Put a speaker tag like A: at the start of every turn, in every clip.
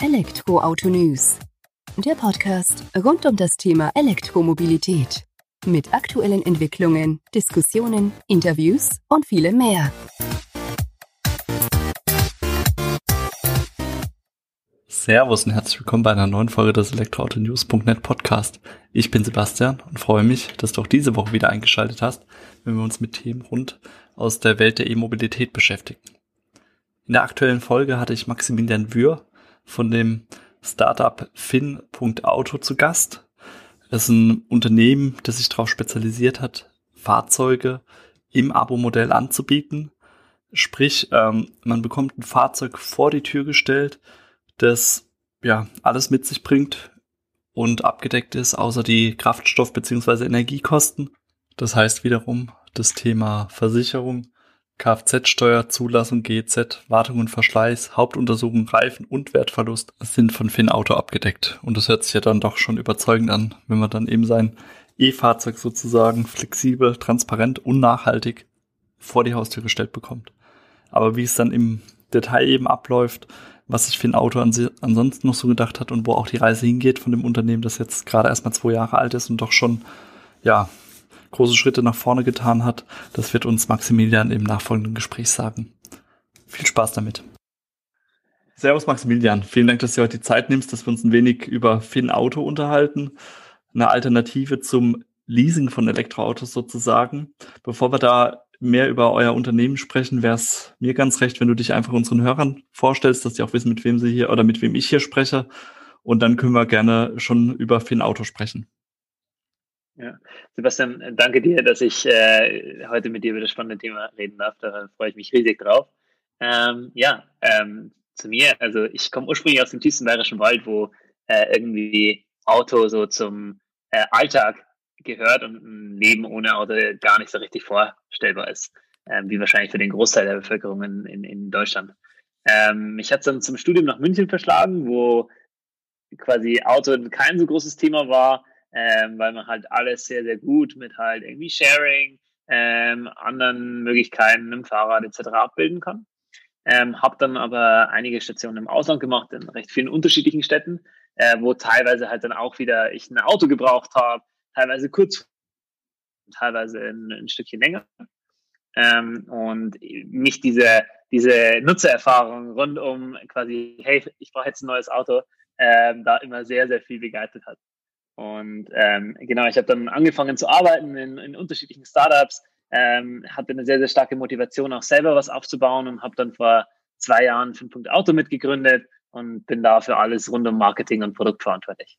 A: Elektroauto News. Der Podcast rund um das Thema Elektromobilität. Mit aktuellen Entwicklungen, Diskussionen, Interviews und vielem mehr.
B: Servus und herzlich willkommen bei einer neuen Folge des Elektroauto-News.net Podcast. Ich bin Sebastian und freue mich, dass du auch diese Woche wieder eingeschaltet hast, wenn wir uns mit Themen rund aus der Welt der E-Mobilität beschäftigen. In der aktuellen Folge hatte ich Maximilian Wür von dem Startup Fin.auto zu Gast. Das ist ein Unternehmen, das sich darauf spezialisiert hat, Fahrzeuge im Abo-Modell anzubieten. Sprich, ähm, man bekommt ein Fahrzeug vor die Tür gestellt, das ja alles mit sich bringt und abgedeckt ist, außer die Kraftstoff- bzw. Energiekosten. Das heißt wiederum, das Thema Versicherung Kfz-Steuer, Zulassung, GZ, Wartung und Verschleiß, Hauptuntersuchung, Reifen und Wertverlust sind von Finauto abgedeckt. Und das hört sich ja dann doch schon überzeugend an, wenn man dann eben sein E-Fahrzeug sozusagen flexibel, transparent und nachhaltig vor die Haustür gestellt bekommt. Aber wie es dann im Detail eben abläuft, was sich Finauto an ansonsten noch so gedacht hat und wo auch die Reise hingeht von dem Unternehmen, das jetzt gerade erst mal zwei Jahre alt ist und doch schon, ja, große Schritte nach vorne getan hat. Das wird uns Maximilian im nachfolgenden Gespräch sagen. Viel Spaß damit. Servus Maximilian, vielen Dank, dass du heute die Zeit nimmst, dass wir uns ein wenig über Finn Auto unterhalten. Eine Alternative zum Leasing von Elektroautos sozusagen. Bevor wir da mehr über euer Unternehmen sprechen, wäre es mir ganz recht, wenn du dich einfach unseren Hörern vorstellst, dass die auch wissen, mit wem sie hier oder mit wem ich hier spreche. Und dann können wir gerne schon über Finn Auto sprechen.
C: Ja. Sebastian, danke dir, dass ich äh, heute mit dir über das spannende Thema reden darf. Da freue ich mich riesig drauf. Ähm, ja, ähm, zu mir, also ich komme ursprünglich aus dem tiefsten bayerischen Wald, wo äh, irgendwie Auto so zum äh, Alltag gehört und ein Leben ohne Auto gar nicht so richtig vorstellbar ist, ähm, wie wahrscheinlich für den Großteil der Bevölkerung in, in, in Deutschland. Ähm, mich hat es dann zum Studium nach München verschlagen, wo quasi Auto kein so großes Thema war ähm, weil man halt alles sehr, sehr gut mit halt irgendwie Sharing, ähm, anderen Möglichkeiten im Fahrrad etc. abbilden kann. Ähm, habe dann aber einige Stationen im Ausland gemacht, in recht vielen unterschiedlichen Städten, äh, wo teilweise halt dann auch wieder ich ein Auto gebraucht habe, teilweise kurz, teilweise ein, ein Stückchen länger. Ähm, und mich diese, diese Nutzererfahrung rund um quasi, hey, ich brauche jetzt ein neues Auto, ähm, da immer sehr, sehr viel begleitet hat. Und ähm, genau, ich habe dann angefangen zu arbeiten in, in unterschiedlichen Startups, ähm, hatte eine sehr, sehr starke Motivation, auch selber was aufzubauen und habe dann vor zwei Jahren 5. Auto mitgegründet und bin da für alles rund um Marketing und Produkt verantwortlich.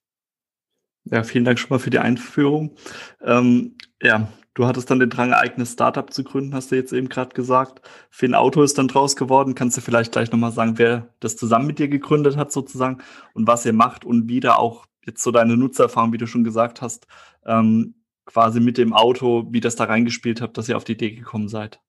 B: Ja, vielen Dank schon mal für die Einführung. Ähm, ja, du hattest dann den Drang, ein eigenes Startup zu gründen, hast du jetzt eben gerade gesagt. Ein Auto ist dann draus geworden. Kannst du vielleicht gleich nochmal sagen, wer das zusammen mit dir gegründet hat sozusagen und was ihr macht und wie da auch jetzt so deine Nutzererfahrung, wie du schon gesagt hast, ähm, quasi mit dem Auto, wie das da reingespielt habt, dass ihr auf die Idee gekommen seid.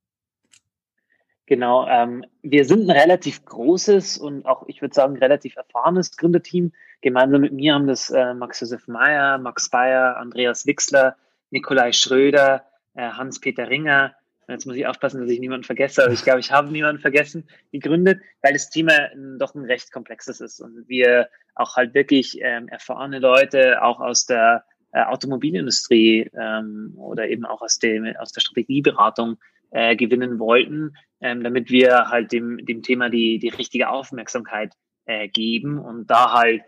C: Genau, ähm, wir sind ein relativ großes und auch, ich würde sagen, relativ erfahrenes Gründerteam. Gemeinsam mit mir haben das äh, Max-Josef Meyer, Max Bayer, Andreas Wixler, Nikolai Schröder, äh, Hans-Peter Ringer, Jetzt muss ich aufpassen, dass ich niemanden vergesse, aber ich glaube, ich habe niemanden vergessen, gegründet, weil das Thema doch ein recht komplexes ist und wir auch halt wirklich ähm, erfahrene Leute auch aus der äh, Automobilindustrie ähm, oder eben auch aus, dem, aus der Strategieberatung äh, gewinnen wollten, ähm, damit wir halt dem, dem Thema die, die richtige Aufmerksamkeit äh, geben und da halt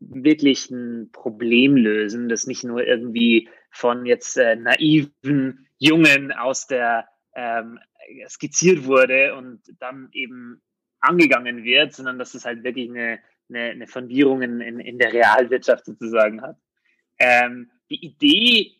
C: wirklich ein Problem lösen, das nicht nur irgendwie von jetzt äh, naiven Jungen aus der ähm, skizziert wurde und dann eben angegangen wird, sondern dass es halt wirklich eine, eine, eine Fundierung in, in, in der Realwirtschaft sozusagen hat. Ähm, die Idee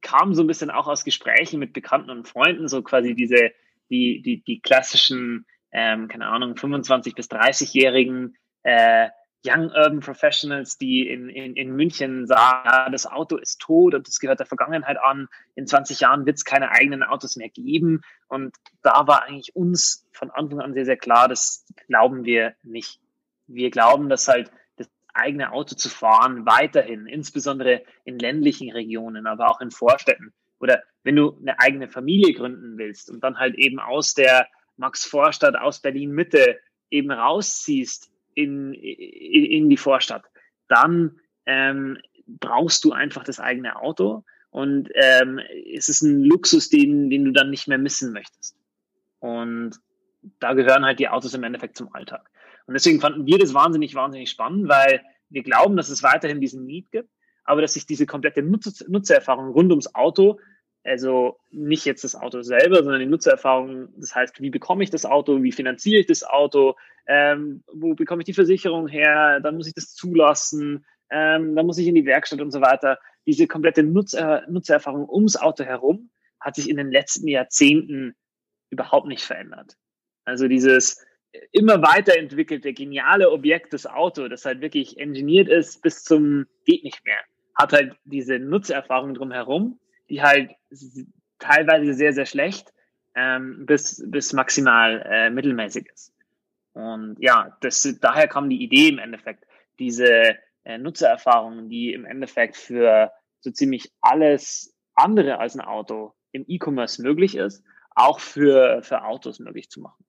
C: kam so ein bisschen auch aus Gesprächen mit Bekannten und Freunden, so quasi diese, die, die, die klassischen, ähm, keine Ahnung, 25- bis 30-jährigen äh, Young Urban Professionals, die in, in, in München sagen, das Auto ist tot und das gehört der Vergangenheit an. In 20 Jahren wird es keine eigenen Autos mehr geben. Und da war eigentlich uns von Anfang an sehr, sehr klar, das glauben wir nicht. Wir glauben, dass halt das eigene Auto zu fahren weiterhin, insbesondere in ländlichen Regionen, aber auch in Vorstädten oder wenn du eine eigene Familie gründen willst und dann halt eben aus der Max-Vorstadt, aus Berlin-Mitte eben rausziehst in, in die Vorstadt, dann ähm, brauchst du einfach das eigene Auto und ähm, es ist ein Luxus, den, den du dann nicht mehr missen möchtest. Und da gehören halt die Autos im Endeffekt zum Alltag. Und deswegen fanden wir das wahnsinnig, wahnsinnig spannend, weil wir glauben, dass es weiterhin diesen Need gibt, aber dass sich diese komplette Nutzer Nutzererfahrung rund ums Auto, also nicht jetzt das Auto selber, sondern die Nutzererfahrung, das heißt, wie bekomme ich das Auto, wie finanziere ich das Auto, ähm, wo bekomme ich die Versicherung her, dann muss ich das zulassen, ähm, dann muss ich in die Werkstatt und so weiter. Diese komplette Nutzer Nutzererfahrung ums Auto herum hat sich in den letzten Jahrzehnten überhaupt nicht verändert. Also dieses immer weiterentwickelte, geniale Objekt, das Auto, das halt wirklich engineert ist bis zum geht nicht mehr, hat halt diese Nutzererfahrung drumherum, die halt teilweise sehr, sehr schlecht ähm, bis, bis maximal äh, mittelmäßig ist. Und ja, das, daher kam die Idee im Endeffekt, diese äh, Nutzererfahrungen, die im Endeffekt für so ziemlich alles andere als ein Auto im E-Commerce möglich ist, auch für, für Autos möglich zu machen.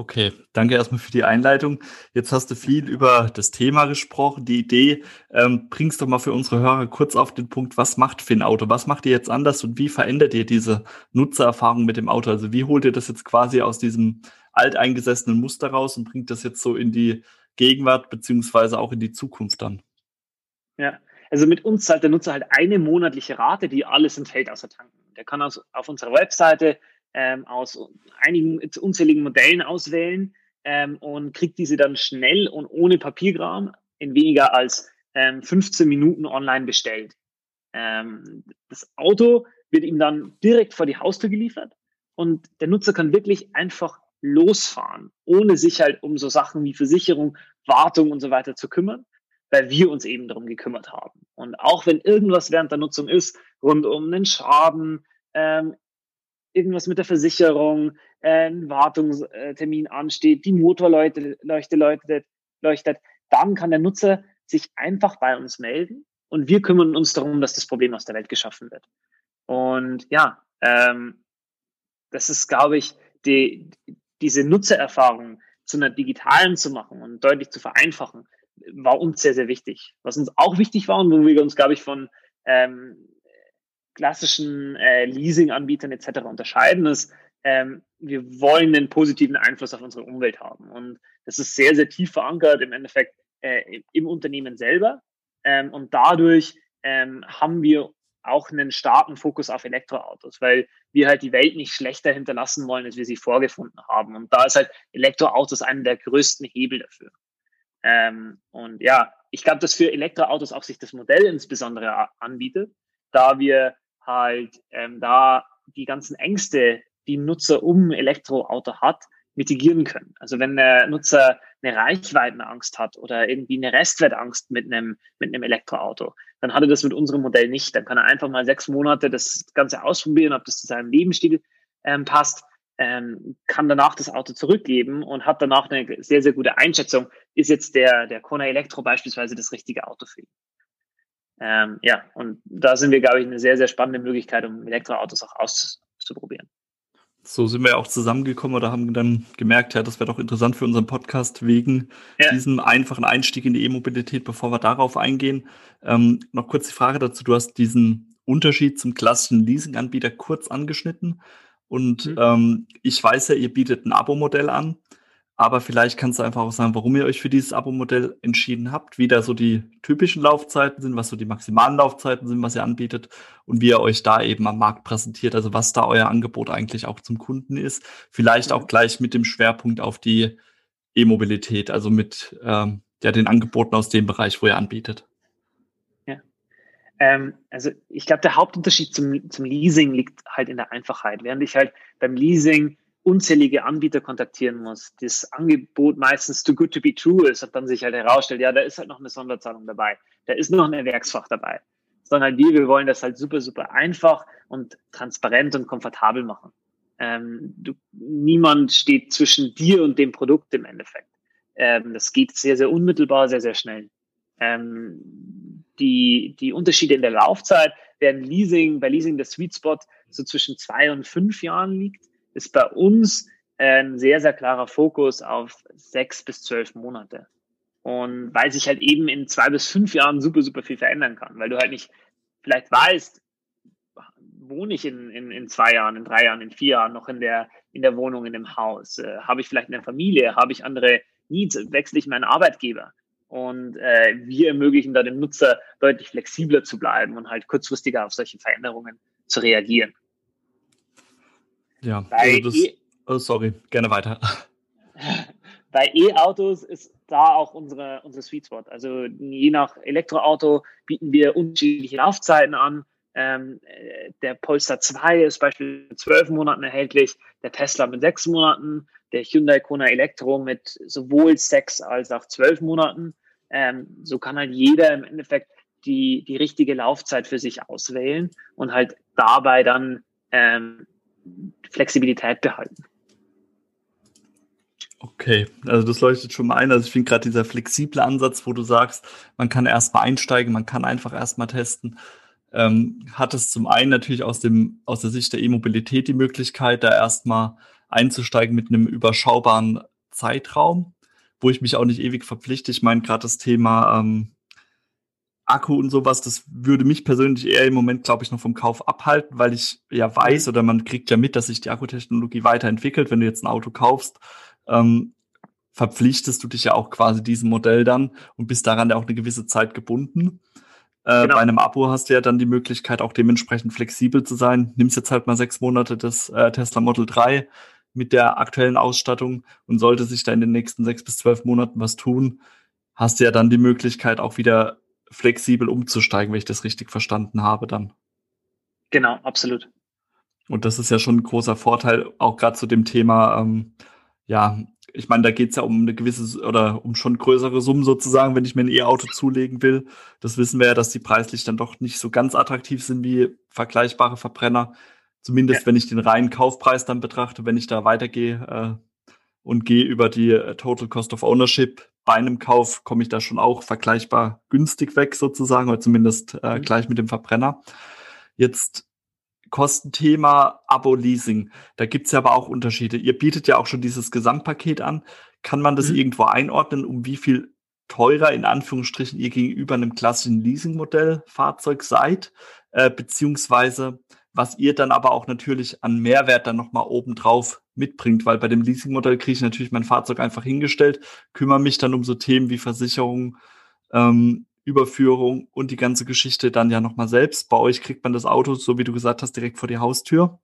B: Okay, danke erstmal für die Einleitung. Jetzt hast du viel über das Thema gesprochen, die Idee. Ähm, bringst doch mal für unsere Hörer kurz auf den Punkt, was macht Finn Auto? Was macht ihr jetzt anders und wie verändert ihr diese Nutzererfahrung mit dem Auto? Also wie holt ihr das jetzt quasi aus diesem alteingesessenen Muster raus und bringt das jetzt so in die Gegenwart beziehungsweise auch in die Zukunft dann?
C: Ja, also mit uns zahlt der Nutzer halt eine monatliche Rate, die alles enthält außer tanken. Der kann also auf unserer Webseite ähm, aus einigen unzähligen Modellen auswählen ähm, und kriegt diese dann schnell und ohne Papierkram in weniger als ähm, 15 Minuten online bestellt. Ähm, das Auto wird ihm dann direkt vor die Haustür geliefert und der Nutzer kann wirklich einfach losfahren, ohne sich halt um so Sachen wie Versicherung, Wartung und so weiter zu kümmern, weil wir uns eben darum gekümmert haben. Und auch wenn irgendwas während der Nutzung ist, rund um einen Schaden, ähm, irgendwas mit der Versicherung, äh, ein Wartungstermin ansteht, die Motorleuchte leuchte, leuchtet, leuchtet, dann kann der Nutzer sich einfach bei uns melden und wir kümmern uns darum, dass das Problem aus der Welt geschaffen wird. Und ja, ähm, das ist, glaube ich, die, diese Nutzererfahrung zu einer digitalen zu machen und deutlich zu vereinfachen, war uns sehr, sehr wichtig. Was uns auch wichtig war und wo wir uns, glaube ich, von ähm, klassischen äh, Leasing-Anbietern etc. unterscheiden, ist, ähm, wir wollen einen positiven Einfluss auf unsere Umwelt haben. Und das ist sehr, sehr tief verankert im Endeffekt äh, im Unternehmen selber. Ähm, und dadurch ähm, haben wir auch einen starken Fokus auf Elektroautos, weil wir halt die Welt nicht schlechter hinterlassen wollen, als wir sie vorgefunden haben. Und da ist halt Elektroautos einer der größten Hebel dafür. Ähm, und ja, ich glaube, dass für Elektroautos auch sich das Modell insbesondere anbietet, da wir halt ähm, da die ganzen Ängste, die ein Nutzer um Elektroauto hat, mitigieren können. Also wenn der Nutzer eine Reichweitenangst hat oder irgendwie eine Restwertangst mit einem, mit einem Elektroauto, dann hat er das mit unserem Modell nicht. Dann kann er einfach mal sechs Monate das Ganze ausprobieren, ob das zu seinem Lebensstil ähm, passt, ähm, kann danach das Auto zurückgeben und hat danach eine sehr, sehr gute Einschätzung, ist jetzt der, der Kona Elektro beispielsweise das richtige Auto für ihn. Ähm, ja, und da sind wir, glaube ich, eine sehr, sehr spannende Möglichkeit, um Elektroautos auch auszuprobieren.
B: So sind wir auch zusammengekommen oder haben dann gemerkt, ja, das wäre doch interessant für unseren Podcast wegen ja. diesem einfachen Einstieg in die E-Mobilität, bevor wir darauf eingehen. Ähm, noch kurz die Frage dazu, du hast diesen Unterschied zum klassischen Leasing-Anbieter kurz angeschnitten. Und mhm. ähm, ich weiß ja, ihr bietet ein Abo-Modell an. Aber vielleicht kannst du einfach auch sagen, warum ihr euch für dieses Abo-Modell entschieden habt, wie da so die typischen Laufzeiten sind, was so die maximalen Laufzeiten sind, was ihr anbietet und wie ihr euch da eben am Markt präsentiert, also was da euer Angebot eigentlich auch zum Kunden ist. Vielleicht auch gleich mit dem Schwerpunkt auf die E-Mobilität, also mit ähm, ja, den Angeboten aus dem Bereich, wo ihr anbietet.
C: Ja. Ähm, also ich glaube, der Hauptunterschied zum, zum Leasing liegt halt in der Einfachheit. Während ich halt beim Leasing unzählige Anbieter kontaktieren muss, das Angebot meistens too good to be true ist und dann sich halt herausstellt, ja, da ist halt noch eine Sonderzahlung dabei, da ist noch ein Werksfach dabei. Sondern halt wir, wir wollen das halt super, super einfach und transparent und komfortabel machen. Ähm, du, niemand steht zwischen dir und dem Produkt im Endeffekt. Ähm, das geht sehr, sehr unmittelbar, sehr, sehr schnell. Ähm, die, die Unterschiede in der Laufzeit werden Leasing, bei Leasing der Sweet Spot so zwischen zwei und fünf Jahren liegt ist bei uns ein sehr, sehr klarer Fokus auf sechs bis zwölf Monate. Und weil sich halt eben in zwei bis fünf Jahren super, super viel verändern kann, weil du halt nicht vielleicht weißt, wohne ich in, in, in zwei Jahren, in drei Jahren, in vier Jahren noch in der, in der Wohnung, in dem Haus? Äh, habe ich vielleicht eine Familie? Habe ich andere Needs? Wechsle ich meinen Arbeitgeber? Und äh, wir ermöglichen da dem Nutzer deutlich flexibler zu bleiben und halt kurzfristiger auf solche Veränderungen zu reagieren.
B: Ja, also das, e oh, sorry, gerne weiter.
C: Bei E-Autos ist da auch unsere, unsere Sweet Spot. Also je nach Elektroauto bieten wir unterschiedliche Laufzeiten an. Ähm, äh, der Polestar 2 ist beispielsweise mit zwölf Monaten erhältlich, der Tesla mit sechs Monaten, der Hyundai Kona Elektro mit sowohl sechs als auch zwölf Monaten. Ähm, so kann halt jeder im Endeffekt die, die richtige Laufzeit für sich auswählen und halt dabei dann ähm, Flexibilität behalten.
B: Okay, also das leuchtet schon mal ein. Also ich finde gerade dieser flexible Ansatz, wo du sagst, man kann erstmal einsteigen, man kann einfach erstmal testen, ähm, hat es zum einen natürlich aus dem aus der Sicht der E-Mobilität die Möglichkeit, da erstmal einzusteigen mit einem überschaubaren Zeitraum, wo ich mich auch nicht ewig verpflichte. Ich meine gerade das Thema ähm, Akku und sowas, das würde mich persönlich eher im Moment, glaube ich, noch vom Kauf abhalten, weil ich ja weiß oder man kriegt ja mit, dass sich die Akkutechnologie weiterentwickelt. Wenn du jetzt ein Auto kaufst, ähm, verpflichtest du dich ja auch quasi diesem Modell dann und bist daran ja auch eine gewisse Zeit gebunden. Äh, genau. Bei einem Abo hast du ja dann die Möglichkeit, auch dementsprechend flexibel zu sein. Nimmst jetzt halt mal sechs Monate des äh, Tesla Model 3 mit der aktuellen Ausstattung und sollte sich da in den nächsten sechs bis zwölf Monaten was tun, hast du ja dann die Möglichkeit, auch wieder flexibel umzusteigen, wenn ich das richtig verstanden habe dann.
C: Genau, absolut.
B: Und das ist ja schon ein großer Vorteil, auch gerade zu dem Thema ähm, ja, ich meine, da geht es ja um eine gewisse oder um schon größere Summen sozusagen, wenn ich mir ein E-Auto zulegen will. Das wissen wir ja, dass die preislich dann doch nicht so ganz attraktiv sind wie vergleichbare Verbrenner. Zumindest ja. wenn ich den reinen Kaufpreis dann betrachte, wenn ich da weitergehe äh, und gehe über die äh, Total Cost of Ownership bei einem Kauf, komme ich da schon auch vergleichbar günstig weg sozusagen, oder zumindest äh, mhm. gleich mit dem Verbrenner. Jetzt Kostenthema Abo-Leasing. Da gibt's ja aber auch Unterschiede. Ihr bietet ja auch schon dieses Gesamtpaket an. Kann man das mhm. irgendwo einordnen, um wie viel teurer in Anführungsstrichen ihr gegenüber einem klassischen Leasingmodell Fahrzeug seid, äh, beziehungsweise was ihr dann aber auch natürlich an Mehrwert dann nochmal obendrauf mitbringt, weil bei dem Leasingmodell kriege ich natürlich mein Fahrzeug einfach hingestellt, kümmere mich dann um so Themen wie Versicherung, ähm, Überführung und die ganze Geschichte dann ja nochmal selbst. Bei euch kriegt man das Auto, so wie du gesagt hast, direkt vor die Haustür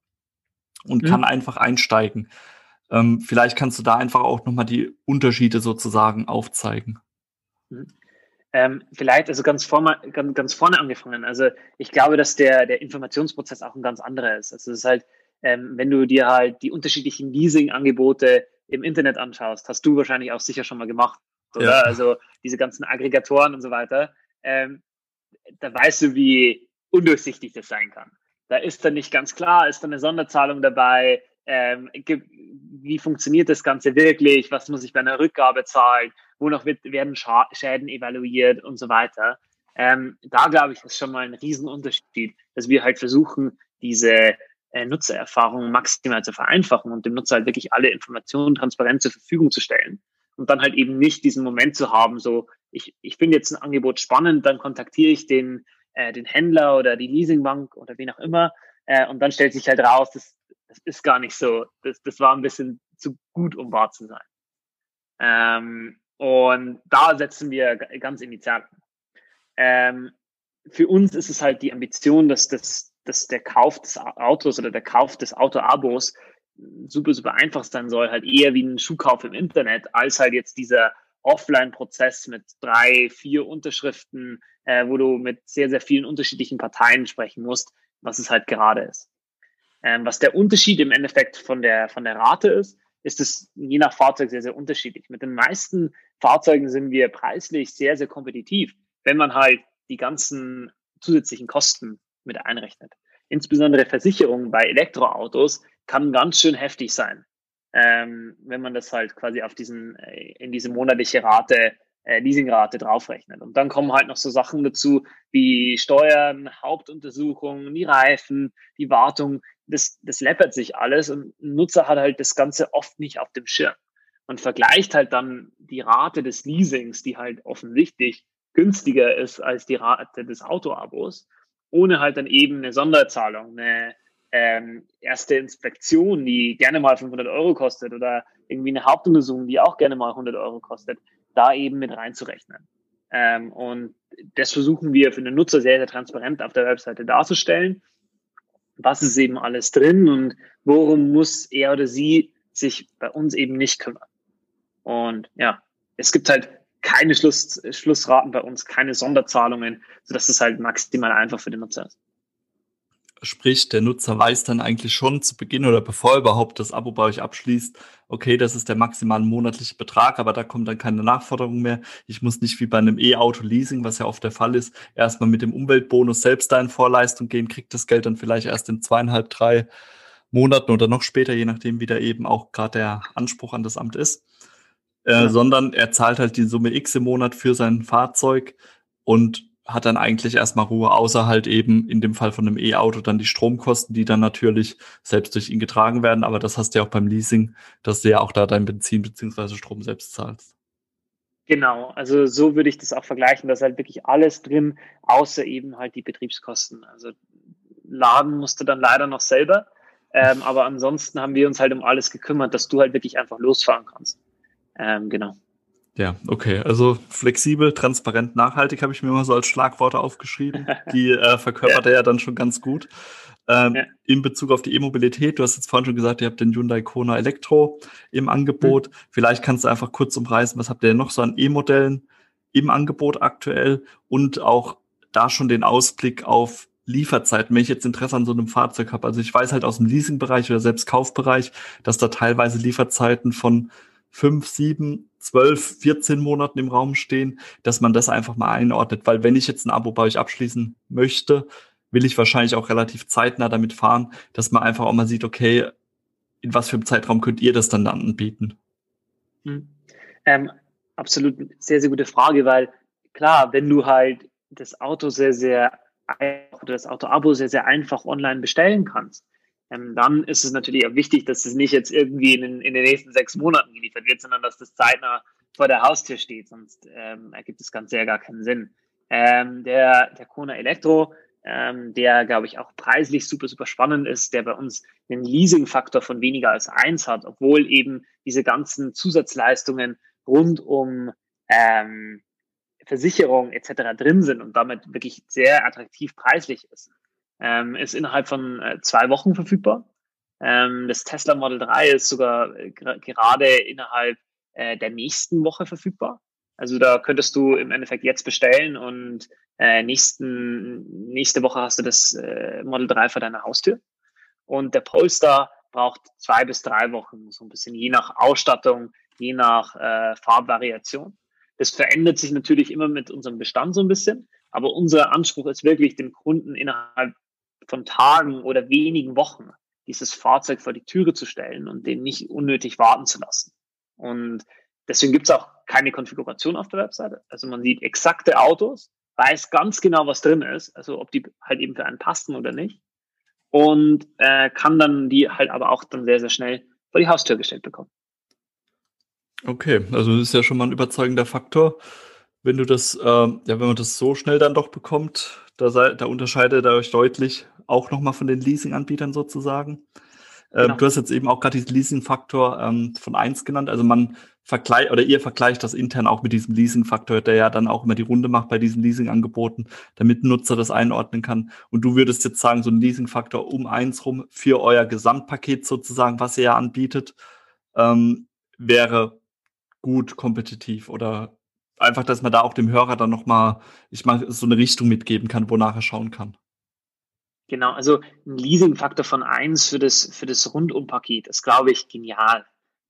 B: und mhm. kann einfach einsteigen. Ähm, vielleicht kannst du da einfach auch nochmal die Unterschiede sozusagen aufzeigen.
C: Mhm. Ähm, vielleicht, also ganz vorne, ganz, ganz, vorne angefangen. Also ich glaube, dass der, der Informationsprozess auch ein ganz anderer ist. Also es ist halt, ähm, wenn du dir halt die unterschiedlichen Leasing-Angebote im Internet anschaust, hast du wahrscheinlich auch sicher schon mal gemacht oder? Ja. Also diese ganzen Aggregatoren und so weiter. Ähm, da weißt du, wie undurchsichtig das sein kann. Da ist dann nicht ganz klar, ist dann eine Sonderzahlung dabei, ähm, wie funktioniert das Ganze wirklich, was muss ich bei einer Rückgabe zahlen, wonach wird, werden Scha Schäden evaluiert und so weiter. Ähm, da glaube ich, ist schon mal ein Riesenunterschied, dass wir halt versuchen, diese Nutzererfahrung maximal zu vereinfachen und dem Nutzer halt wirklich alle Informationen transparent zur Verfügung zu stellen und dann halt eben nicht diesen Moment zu haben, so ich, ich finde jetzt ein Angebot spannend, dann kontaktiere ich den, äh, den Händler oder die Leasingbank oder wen auch immer äh, und dann stellt sich halt raus, das, das ist gar nicht so, das, das war ein bisschen zu gut, um wahr zu sein. Ähm, und da setzen wir ganz initial. Ähm, für uns ist es halt die Ambition, dass, das, dass der Kauf des Autos oder der Kauf des Auto-Abos super, super einfach sein soll, halt eher wie ein Schuhkauf im Internet, als halt jetzt dieser Offline-Prozess mit drei, vier Unterschriften, äh, wo du mit sehr, sehr vielen unterschiedlichen Parteien sprechen musst, was es halt gerade ist. Ähm, was der Unterschied im Endeffekt von der, von der Rate ist, ist es je nach Fahrzeug sehr, sehr unterschiedlich. Mit den meisten Fahrzeugen sind wir preislich sehr, sehr kompetitiv, wenn man halt die ganzen zusätzlichen Kosten mit einrechnet. Insbesondere Versicherungen bei Elektroautos kann ganz schön heftig sein, ähm, wenn man das halt quasi auf diesen, äh, in diese monatliche Rate, äh, Leasingrate draufrechnet. Und dann kommen halt noch so Sachen dazu wie Steuern, Hauptuntersuchungen, die Reifen, die Wartung, das, das läppert sich alles und ein Nutzer hat halt das Ganze oft nicht auf dem Schirm und vergleicht halt dann die Rate des Leasings, die halt offensichtlich günstiger ist als die Rate des Autoabos, ohne halt dann eben eine Sonderzahlung, eine ähm, erste Inspektion, die gerne mal 500 Euro kostet oder irgendwie eine Hauptuntersuchung, die auch gerne mal 100 Euro kostet, da eben mit reinzurechnen. Ähm, und das versuchen wir für den Nutzer sehr, sehr transparent auf der Webseite darzustellen. Was ist eben alles drin und worum muss er oder sie sich bei uns eben nicht kümmern. Und ja, es gibt halt keine Schluss, Schlussraten bei uns, keine Sonderzahlungen, sodass es halt maximal einfach für den Nutzer ist.
B: Sprich, der Nutzer weiß dann eigentlich schon zu Beginn oder bevor er überhaupt das Abo bei euch abschließt, okay, das ist der maximale monatliche Betrag, aber da kommt dann keine Nachforderung mehr. Ich muss nicht wie bei einem E-Auto-Leasing, was ja oft der Fall ist, erstmal mit dem Umweltbonus selbst da in Vorleistung gehen, kriegt das Geld dann vielleicht erst in zweieinhalb, drei Monaten oder noch später, je nachdem, wie da eben auch gerade der Anspruch an das Amt ist. Äh, ja. Sondern er zahlt halt die Summe X im Monat für sein Fahrzeug und hat dann eigentlich erstmal Ruhe, außer halt eben in dem Fall von einem E-Auto dann die Stromkosten, die dann natürlich selbst durch ihn getragen werden. Aber das hast du ja auch beim Leasing, dass du ja auch da dein Benzin beziehungsweise Strom selbst zahlst.
C: Genau, also so würde ich das auch vergleichen, dass halt wirklich alles drin, außer eben halt die Betriebskosten. Also laden musst du dann leider noch selber. Ähm, aber ansonsten haben wir uns halt um alles gekümmert, dass du halt wirklich einfach losfahren kannst. Ähm, genau.
B: Ja, okay. Also flexibel, transparent, nachhaltig habe ich mir immer so als Schlagworte aufgeschrieben. Die äh, verkörpert er ja dann schon ganz gut. Ähm, ja. In Bezug auf die E-Mobilität, du hast jetzt vorhin schon gesagt, ihr habt den Hyundai Kona Elektro im Angebot. Mhm. Vielleicht kannst du einfach kurz umreißen, was habt ihr denn noch so an E-Modellen im Angebot aktuell und auch da schon den Ausblick auf Lieferzeiten, wenn ich jetzt Interesse an so einem Fahrzeug habe. Also ich weiß halt aus dem Leasingbereich oder selbst Kaufbereich, dass da teilweise Lieferzeiten von fünf, sieben, zwölf, 14 Monaten im Raum stehen, dass man das einfach mal einordnet. Weil wenn ich jetzt ein Abo bei euch abschließen möchte, will ich wahrscheinlich auch relativ zeitnah damit fahren, dass man einfach auch mal sieht, okay, in was für einem Zeitraum könnt ihr das dann anbieten?
C: Hm. Ähm, absolut sehr, sehr gute Frage, weil klar, wenn du halt das Auto sehr, sehr oder das Auto-Abo sehr, sehr einfach online bestellen kannst, ähm, dann ist es natürlich auch wichtig, dass es nicht jetzt irgendwie in, in, den nächsten sechs Monaten geliefert wird, sondern dass das zeitnah vor der Haustür steht, sonst ähm, ergibt das Ganze ja gar keinen Sinn. Ähm, der, der Kona Elektro, ähm, der, glaube ich, auch preislich super, super spannend ist, der bei uns einen Leasing-Faktor von weniger als eins hat, obwohl eben diese ganzen Zusatzleistungen rund um ähm, Versicherung etc. drin sind und damit wirklich sehr attraktiv preislich ist ähm, ist innerhalb von äh, zwei Wochen verfügbar. Ähm, das Tesla Model 3 ist sogar äh, gerade innerhalb äh, der nächsten Woche verfügbar. Also da könntest du im Endeffekt jetzt bestellen und äh, nächsten, nächste Woche hast du das äh, Model 3 vor deiner Haustür. Und der Polestar braucht zwei bis drei Wochen, so ein bisschen je nach Ausstattung, je nach äh, Farbvariation. Das verändert sich natürlich immer mit unserem Bestand so ein bisschen, aber unser Anspruch ist wirklich, dem Kunden innerhalb von Tagen oder wenigen Wochen dieses Fahrzeug vor die Türe zu stellen und den nicht unnötig warten zu lassen. Und deswegen gibt es auch keine Konfiguration auf der Webseite. Also man sieht exakte Autos, weiß ganz genau, was drin ist, also ob die halt eben für einen passen oder nicht. Und äh, kann dann die halt aber auch dann sehr, sehr schnell vor die Haustür gestellt bekommen.
B: Okay, also das ist ja schon mal ein überzeugender Faktor. Wenn du das, äh, ja, wenn man das so schnell dann doch bekommt, da, sei, da unterscheidet er euch deutlich auch nochmal von den Leasing-Anbietern sozusagen. Ähm, genau. Du hast jetzt eben auch gerade diesen Leasing-Faktor ähm, von eins genannt. Also man vergleicht oder ihr vergleicht das intern auch mit diesem Leasing-Faktor, der ja dann auch immer die Runde macht bei diesen Leasing-Angeboten, damit ein Nutzer das einordnen kann. Und du würdest jetzt sagen, so ein Leasing-Faktor um eins rum für euer Gesamtpaket sozusagen, was ihr ja anbietet, ähm, wäre gut kompetitiv oder einfach, dass man da auch dem Hörer dann nochmal, ich mal so eine Richtung mitgeben kann, wonach er schauen kann.
C: Genau, also ein Leasing-Faktor von eins für das, für das Rundumpaket ist, glaube ich, genial.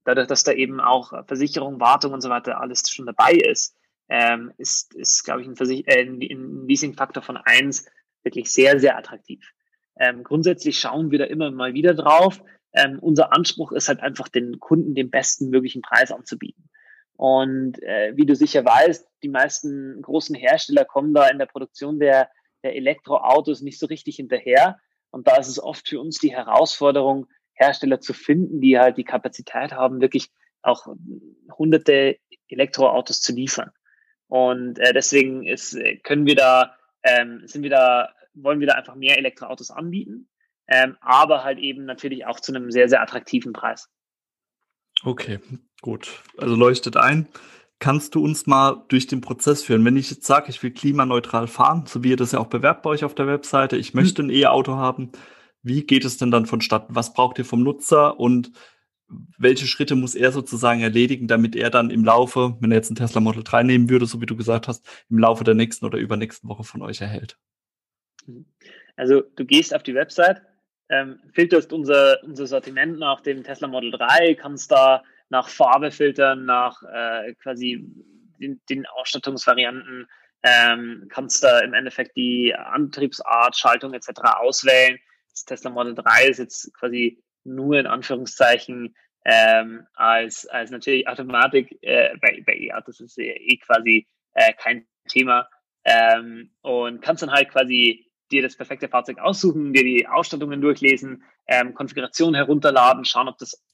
C: Dadurch, dass da eben auch Versicherung, Wartung und so weiter alles schon dabei ist, ähm, ist, ist, glaube ich, ein, äh, ein Leasing-Faktor von eins wirklich sehr, sehr attraktiv. Ähm, grundsätzlich schauen wir da immer mal wieder drauf. Ähm, unser Anspruch ist halt einfach, den Kunden den besten möglichen Preis anzubieten. Und äh, wie du sicher weißt, die meisten großen Hersteller kommen da in der Produktion der der Elektroautos nicht so richtig hinterher. Und da ist es oft für uns die Herausforderung, Hersteller zu finden, die halt die Kapazität haben, wirklich auch hunderte Elektroautos zu liefern. Und äh, deswegen ist, äh, können wir da, ähm, sind wir da, wollen wir da einfach mehr Elektroautos anbieten, ähm, aber halt eben natürlich auch zu einem sehr, sehr attraktiven Preis.
B: Okay, gut. Also leuchtet ein. Kannst du uns mal durch den Prozess führen? Wenn ich jetzt sage, ich will klimaneutral fahren, so wie ihr das ja auch bewerbt bei euch auf der Webseite, ich möchte ein E-Auto haben, wie geht es denn dann vonstatten? Was braucht ihr vom Nutzer und welche Schritte muss er sozusagen erledigen, damit er dann im Laufe, wenn er jetzt ein Tesla Model 3 nehmen würde, so wie du gesagt hast, im Laufe der nächsten oder übernächsten Woche von euch erhält?
C: Also du gehst auf die Website, ähm, filterst unser, unser Sortiment nach dem Tesla Model 3, kannst da nach Farbe filtern, nach äh, quasi den, den Ausstattungsvarianten, ähm, kannst da im Endeffekt die Antriebsart, Schaltung etc. auswählen. Das Tesla Model 3 ist jetzt quasi nur in Anführungszeichen ähm, als, als natürlich Automatik äh, bei, bei E-Autos ist eh quasi äh, kein Thema. Ähm, und kannst dann halt quasi dir das perfekte Fahrzeug aussuchen, dir die Ausstattungen durchlesen, ähm, Konfiguration herunterladen, schauen, ob das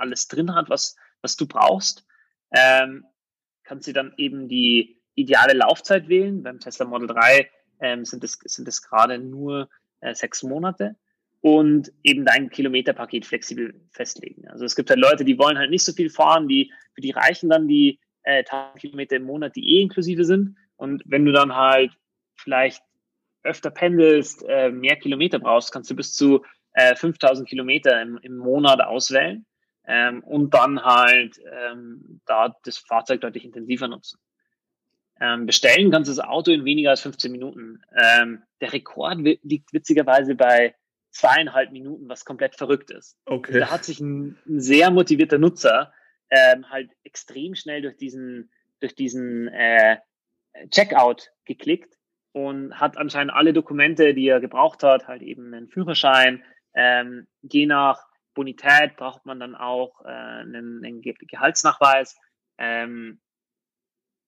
C: alles drin hat, was, was du brauchst. Ähm, kannst du dann eben die ideale Laufzeit wählen. Beim Tesla Model 3 ähm, sind es sind es gerade nur äh, sechs Monate und eben dein Kilometerpaket flexibel festlegen. Also es gibt halt Leute, die wollen halt nicht so viel fahren, die für die reichen dann die äh, 1000 Kilometer im Monat, die eh inklusive sind. Und wenn du dann halt vielleicht öfter pendelst, äh, mehr Kilometer brauchst, kannst du bis zu äh, 5000 Kilometer im, im Monat auswählen ähm, und dann halt ähm, da das Fahrzeug deutlich intensiver nutzen. Ähm, bestellen kannst du das Auto in weniger als 15 Minuten. Ähm, der Rekord liegt witzigerweise bei zweieinhalb Minuten, was komplett verrückt ist. Okay. Da hat sich ein, ein sehr motivierter Nutzer ähm, halt extrem schnell durch diesen, durch diesen äh, Checkout geklickt und hat anscheinend alle Dokumente, die er gebraucht hat, halt eben einen Führerschein. Ähm, je nach Bonität braucht man dann auch äh, einen, einen Gehaltsnachweis ähm,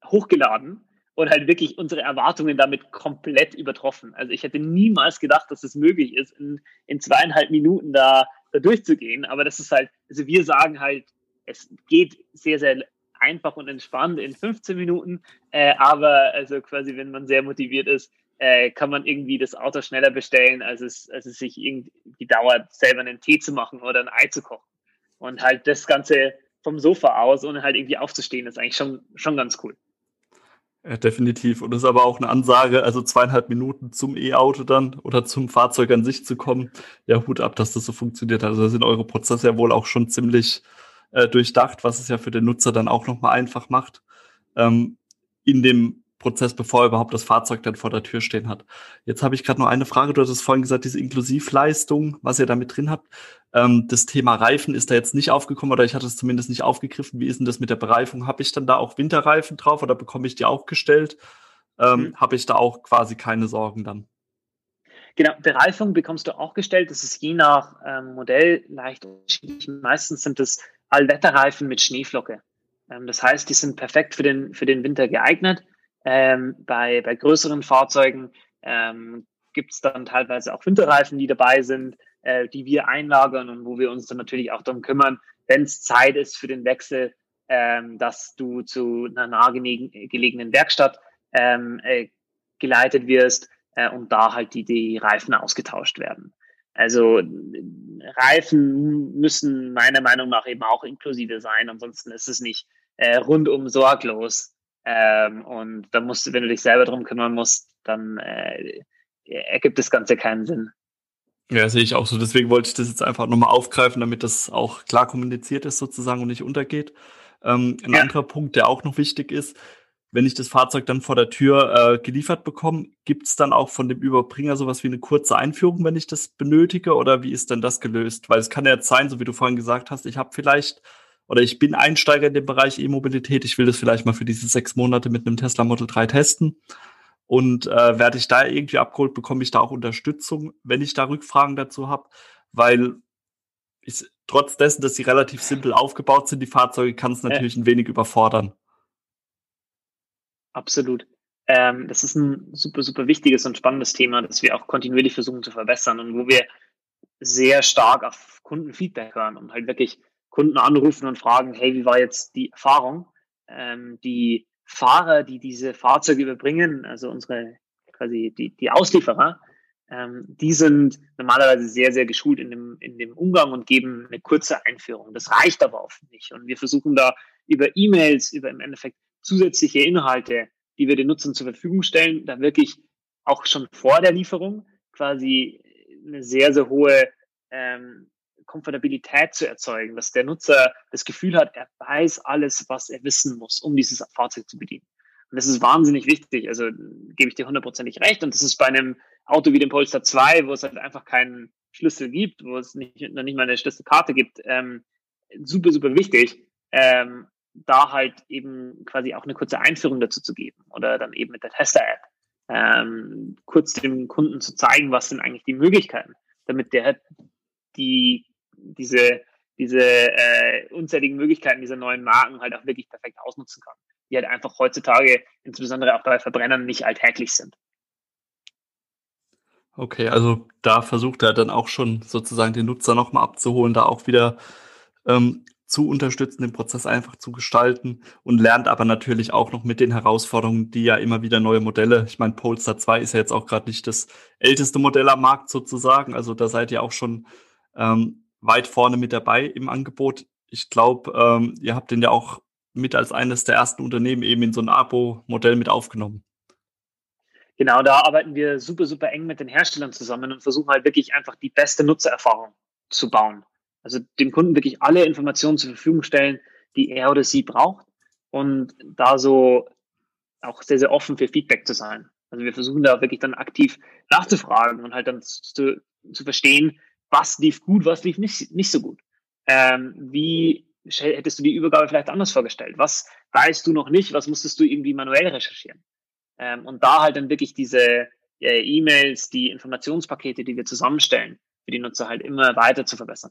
C: hochgeladen und halt wirklich unsere Erwartungen damit komplett übertroffen. Also ich hätte niemals gedacht, dass es möglich ist, in, in zweieinhalb Minuten da, da durchzugehen. Aber das ist halt, also wir sagen halt, es geht sehr, sehr einfach und entspannt in 15 Minuten. Äh, aber also quasi, wenn man sehr motiviert ist, äh, kann man irgendwie das Auto schneller bestellen, als es, als es sich irgendwie dauert, selber einen Tee zu machen oder ein Ei zu kochen. Und halt das Ganze vom Sofa aus, ohne halt irgendwie aufzustehen, ist eigentlich schon, schon ganz cool.
B: Ja, definitiv. Und das ist aber auch eine Ansage, also zweieinhalb Minuten zum E-Auto dann oder zum Fahrzeug an sich zu kommen. Ja, Hut ab, dass das so funktioniert. Also da sind eure Prozesse ja wohl auch schon ziemlich äh, durchdacht, was es ja für den Nutzer dann auch nochmal einfach macht. Ähm, in dem Prozess, bevor er überhaupt das Fahrzeug dann vor der Tür stehen hat. Jetzt habe ich gerade noch eine Frage. Du hast es vorhin gesagt, diese Inklusivleistung, was ihr da mit drin habt. Ähm, das Thema Reifen ist da jetzt nicht aufgekommen oder ich hatte es zumindest nicht aufgegriffen. Wie ist denn das mit der Bereifung? Habe ich dann da auch Winterreifen drauf oder bekomme ich die auch gestellt? Ähm, mhm. Habe ich da auch quasi keine Sorgen dann?
C: Genau, Bereifung bekommst du auch gestellt. Das ist je nach ähm, Modell leicht unterschiedlich. Meistens sind es Allwetterreifen mit Schneeflocke. Ähm, das heißt, die sind perfekt für den, für den Winter geeignet. Ähm, bei, bei größeren Fahrzeugen ähm, gibt es dann teilweise auch Winterreifen, die dabei sind, äh, die wir einlagern und wo wir uns dann natürlich auch darum kümmern, wenn es Zeit ist für den Wechsel, ähm, dass du zu einer nahegelegenen Werkstatt ähm, äh, geleitet wirst äh, und da halt die, die Reifen ausgetauscht werden. Also Reifen müssen meiner Meinung nach eben auch inklusive sein, ansonsten ist es nicht äh, rundum sorglos. Ähm, und da musst du, wenn du dich selber drum kümmern musst, dann äh, ergibt das Ganze keinen Sinn.
B: Ja, sehe ich auch so. Deswegen wollte ich das jetzt einfach nochmal aufgreifen, damit das auch klar kommuniziert ist sozusagen und nicht untergeht. Ähm, ein ja. anderer Punkt, der auch noch wichtig ist, wenn ich das Fahrzeug dann vor der Tür äh, geliefert bekomme, gibt es dann auch von dem Überbringer sowas wie eine kurze Einführung, wenn ich das benötige? Oder wie ist denn das gelöst? Weil es kann ja jetzt sein, so wie du vorhin gesagt hast, ich habe vielleicht oder ich bin Einsteiger in dem Bereich E-Mobilität, ich will das vielleicht mal für diese sechs Monate mit einem Tesla Model 3 testen. Und äh, werde ich da irgendwie abgeholt, bekomme ich da auch Unterstützung, wenn ich da Rückfragen dazu habe, weil ich, trotz dessen, dass sie relativ simpel aufgebaut sind, die Fahrzeuge, kann es natürlich ja. ein wenig überfordern.
C: Absolut. Ähm, das ist ein super, super wichtiges und spannendes Thema, das wir auch kontinuierlich versuchen zu verbessern und wo wir sehr stark auf Kundenfeedback hören und halt wirklich Kunden anrufen und fragen, hey, wie war jetzt die Erfahrung? Ähm, die Fahrer, die diese Fahrzeuge überbringen, also unsere quasi die, die Auslieferer, ähm, die sind normalerweise sehr, sehr geschult in dem, in dem Umgang und geben eine kurze Einführung. Das reicht aber oft nicht. Und wir versuchen da über E-Mails, über im Endeffekt zusätzliche Inhalte, die wir den Nutzern zur Verfügung stellen, da wirklich auch schon vor der Lieferung quasi eine sehr, sehr hohe ähm, Komfortabilität zu erzeugen, dass der Nutzer das Gefühl hat, er weiß alles, was er wissen muss, um dieses Fahrzeug zu bedienen. Und das ist wahnsinnig wichtig. Also gebe ich dir hundertprozentig recht. Und das ist bei einem Auto wie dem Polestar 2, wo es halt einfach keinen Schlüssel gibt, wo es nicht, noch nicht mal eine Schlüsselkarte gibt, ähm, super, super wichtig, ähm, da halt eben quasi auch eine kurze Einführung dazu zu geben oder dann eben mit der Tester-App ähm, kurz dem Kunden zu zeigen, was sind eigentlich die Möglichkeiten, damit der die diese diese äh, unzähligen Möglichkeiten dieser neuen Marken halt auch wirklich perfekt ausnutzen kann, die halt einfach heutzutage insbesondere auch bei Verbrennern nicht alltäglich sind.
B: Okay, also da versucht er dann auch schon sozusagen den Nutzer nochmal abzuholen, da auch wieder ähm, zu unterstützen, den Prozess einfach zu gestalten und lernt aber natürlich auch noch mit den Herausforderungen, die ja immer wieder neue Modelle, ich meine, Polestar 2 ist ja jetzt auch gerade nicht das älteste Modell am Markt sozusagen, also da seid ihr auch schon ähm, weit vorne mit dabei im Angebot. Ich glaube, ähm, ihr habt den ja auch mit als eines der ersten Unternehmen eben in so ein Abo-Modell mit aufgenommen.
C: Genau, da arbeiten wir super, super eng mit den Herstellern zusammen und versuchen halt wirklich einfach die beste Nutzererfahrung zu bauen. Also dem Kunden wirklich alle Informationen zur Verfügung stellen, die er oder sie braucht und da so auch sehr, sehr offen für Feedback zu sein. Also wir versuchen da wirklich dann aktiv nachzufragen und halt dann zu, zu verstehen, was lief gut, was lief nicht, nicht so gut. Ähm, wie hättest du die Übergabe vielleicht anders vorgestellt? Was weißt du noch nicht? Was musstest du irgendwie manuell recherchieren? Ähm, und da halt dann wirklich diese äh, E-Mails, die Informationspakete, die wir zusammenstellen, für die Nutzer halt immer weiter zu verbessern.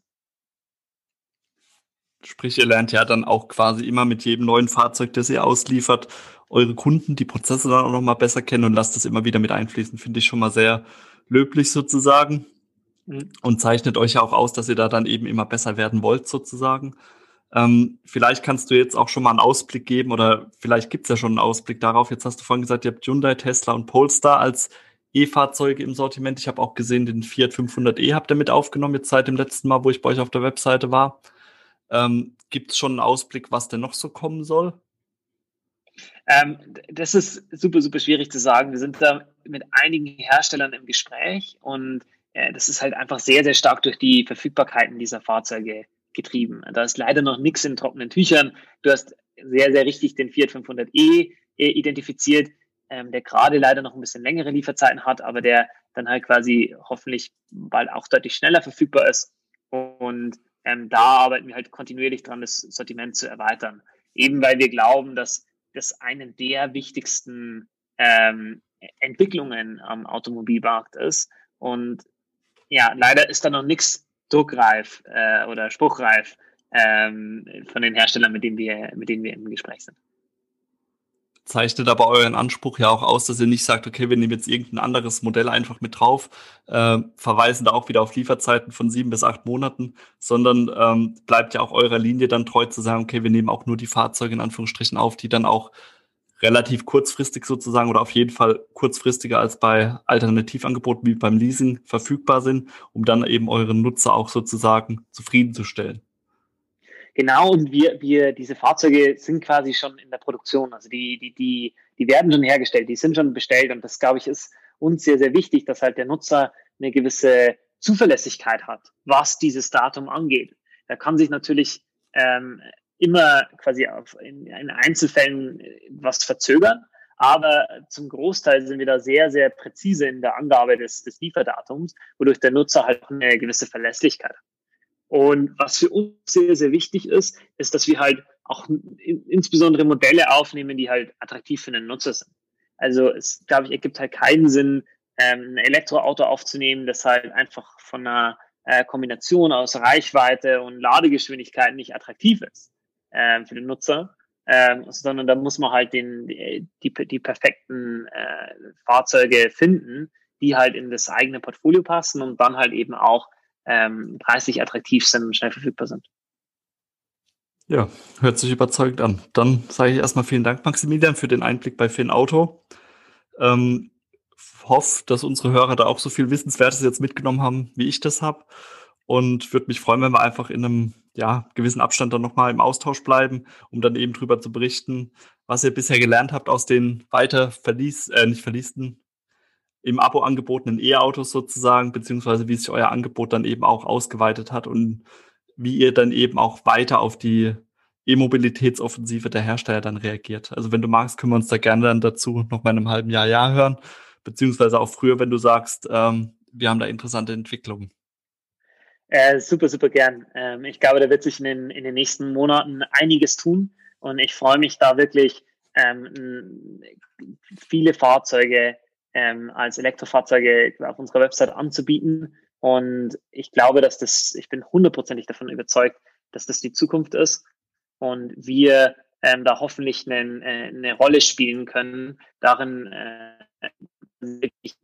B: Sprich, ihr lernt ja dann auch quasi immer mit jedem neuen Fahrzeug, das ihr ausliefert, eure Kunden, die Prozesse dann auch nochmal besser kennen und lasst das immer wieder mit einfließen. Finde ich schon mal sehr löblich sozusagen. Mhm. Und zeichnet euch ja auch aus, dass ihr da dann eben immer besser werden wollt sozusagen. Ähm, vielleicht kannst du jetzt auch schon mal einen Ausblick geben oder vielleicht gibt's ja schon einen Ausblick darauf. Jetzt hast du vorhin gesagt, ihr habt Hyundai, Tesla und Polestar als E-Fahrzeuge im Sortiment. Ich habe auch gesehen, den Fiat 500e habt ihr mit aufgenommen, jetzt seit dem letzten Mal, wo ich bei euch auf der Webseite war. Ähm, Gibt es schon einen Ausblick, was denn noch so kommen soll?
C: Ähm, das ist super, super schwierig zu sagen. Wir sind da mit einigen Herstellern im Gespräch und äh, das ist halt einfach sehr, sehr stark durch die Verfügbarkeiten dieser Fahrzeuge getrieben. Da ist leider noch nichts in trockenen Tüchern. Du hast sehr, sehr richtig den Fiat 500e äh, identifiziert, ähm, der gerade leider noch ein bisschen längere Lieferzeiten hat, aber der dann halt quasi hoffentlich bald auch deutlich schneller verfügbar ist. Und ähm, da arbeiten wir halt kontinuierlich dran, das Sortiment zu erweitern. Eben weil wir glauben, dass das eine der wichtigsten ähm, Entwicklungen am Automobilmarkt ist. Und ja, leider ist da noch nichts druckreif äh, oder spruchreif ähm, von den Herstellern, mit denen wir, mit denen wir im Gespräch sind.
B: Zeichnet aber euren Anspruch ja auch aus, dass ihr nicht sagt, okay, wir nehmen jetzt irgendein anderes Modell einfach mit drauf, äh, verweisen da auch wieder auf Lieferzeiten von sieben bis acht Monaten, sondern ähm, bleibt ja auch eurer Linie dann treu zu sagen, okay, wir nehmen auch nur die Fahrzeuge in Anführungsstrichen auf, die dann auch relativ kurzfristig sozusagen oder auf jeden Fall kurzfristiger als bei Alternativangeboten wie beim Leasing verfügbar sind, um dann eben euren Nutzer auch sozusagen zufriedenzustellen.
C: Genau, und wir, wir, diese Fahrzeuge sind quasi schon in der Produktion. Also die, die, die, die werden schon hergestellt, die sind schon bestellt. Und das, glaube ich, ist uns sehr, sehr wichtig, dass halt der Nutzer eine gewisse Zuverlässigkeit hat, was dieses Datum angeht. Da kann sich natürlich ähm, immer quasi auf, in, in Einzelfällen äh, was verzögern. Aber zum Großteil sind wir da sehr, sehr präzise in der Angabe des, des Lieferdatums, wodurch der Nutzer halt eine gewisse Verlässlichkeit hat. Und was für uns sehr, sehr wichtig ist, ist, dass wir halt auch insbesondere Modelle aufnehmen, die halt attraktiv für den Nutzer sind. Also es, glaube ich, ergibt halt keinen Sinn, ähm, ein Elektroauto aufzunehmen, das halt einfach von einer äh, Kombination aus Reichweite und Ladegeschwindigkeit nicht attraktiv ist äh, für den Nutzer, ähm, sondern da muss man halt den, die, die perfekten äh, Fahrzeuge finden, die halt in das eigene Portfolio passen und dann halt eben auch ähm, preislich attraktiv sind und schnell verfügbar sind.
B: Ja, hört sich überzeugend an. Dann sage ich erstmal vielen Dank, Maximilian, für den Einblick bei Finn Auto. Ähm, hoffe, dass unsere Hörer da auch so viel Wissenswertes jetzt mitgenommen haben, wie ich das habe. Und würde mich freuen, wenn wir einfach in einem ja, gewissen Abstand dann nochmal im Austausch bleiben, um dann eben drüber zu berichten, was ihr bisher gelernt habt aus den weiter verließ, äh, nicht verliesten, im Abo angebotenen E-Autos sozusagen, beziehungsweise wie sich euer Angebot dann eben auch ausgeweitet hat und wie ihr dann eben auch weiter auf die E-Mobilitätsoffensive der Hersteller dann reagiert. Also wenn du magst, können wir uns da gerne dann dazu noch mal in einem halben Jahr, Jahr hören, beziehungsweise auch früher, wenn du sagst, ähm, wir haben da interessante Entwicklungen.
C: Äh, super, super gern. Ähm, ich glaube, da wird sich in den, in den nächsten Monaten einiges tun. Und ich freue mich da wirklich, ähm, viele Fahrzeuge ähm, als Elektrofahrzeuge auf unserer Website anzubieten. Und ich glaube, dass das, ich bin hundertprozentig davon überzeugt, dass das die Zukunft ist. Und wir ähm, da hoffentlich eine, äh, eine Rolle spielen können, darin äh, wirklich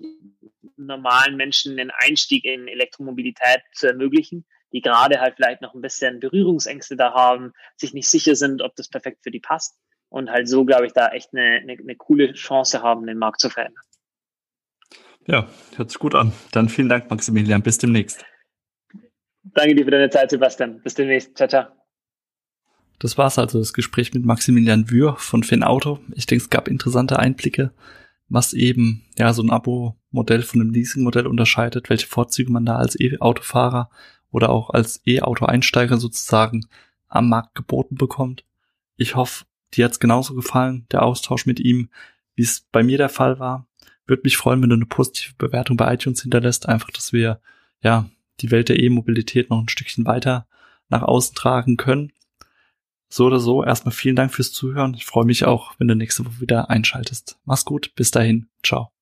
C: normalen Menschen den Einstieg in Elektromobilität zu ermöglichen, die gerade halt vielleicht noch ein bisschen Berührungsängste da haben, sich nicht sicher sind, ob das perfekt für die passt und halt so, glaube ich, da echt eine, eine, eine coole Chance haben, den Markt zu verändern.
B: Ja, hört sich gut an. Dann vielen Dank, Maximilian. Bis demnächst.
C: Danke dir für deine Zeit, Sebastian. Bis demnächst. Ciao, ciao.
B: Das war's also, das Gespräch mit Maximilian Wür von Finn Auto. Ich denke, es gab interessante Einblicke, was eben ja so ein Abo-Modell von einem Leasing-Modell unterscheidet, welche Vorzüge man da als E-Autofahrer oder auch als E-Auto-Einsteiger sozusagen am Markt geboten bekommt. Ich hoffe, dir hat's genauso gefallen, der Austausch mit ihm, wie es bei mir der Fall war. Würde mich freuen, wenn du eine positive Bewertung bei iTunes hinterlässt, einfach, dass wir ja die Welt der E-Mobilität noch ein Stückchen weiter nach außen tragen können. So oder so, erstmal vielen Dank fürs Zuhören. Ich freue mich auch, wenn du nächste Woche wieder einschaltest. Mach's gut, bis dahin, ciao.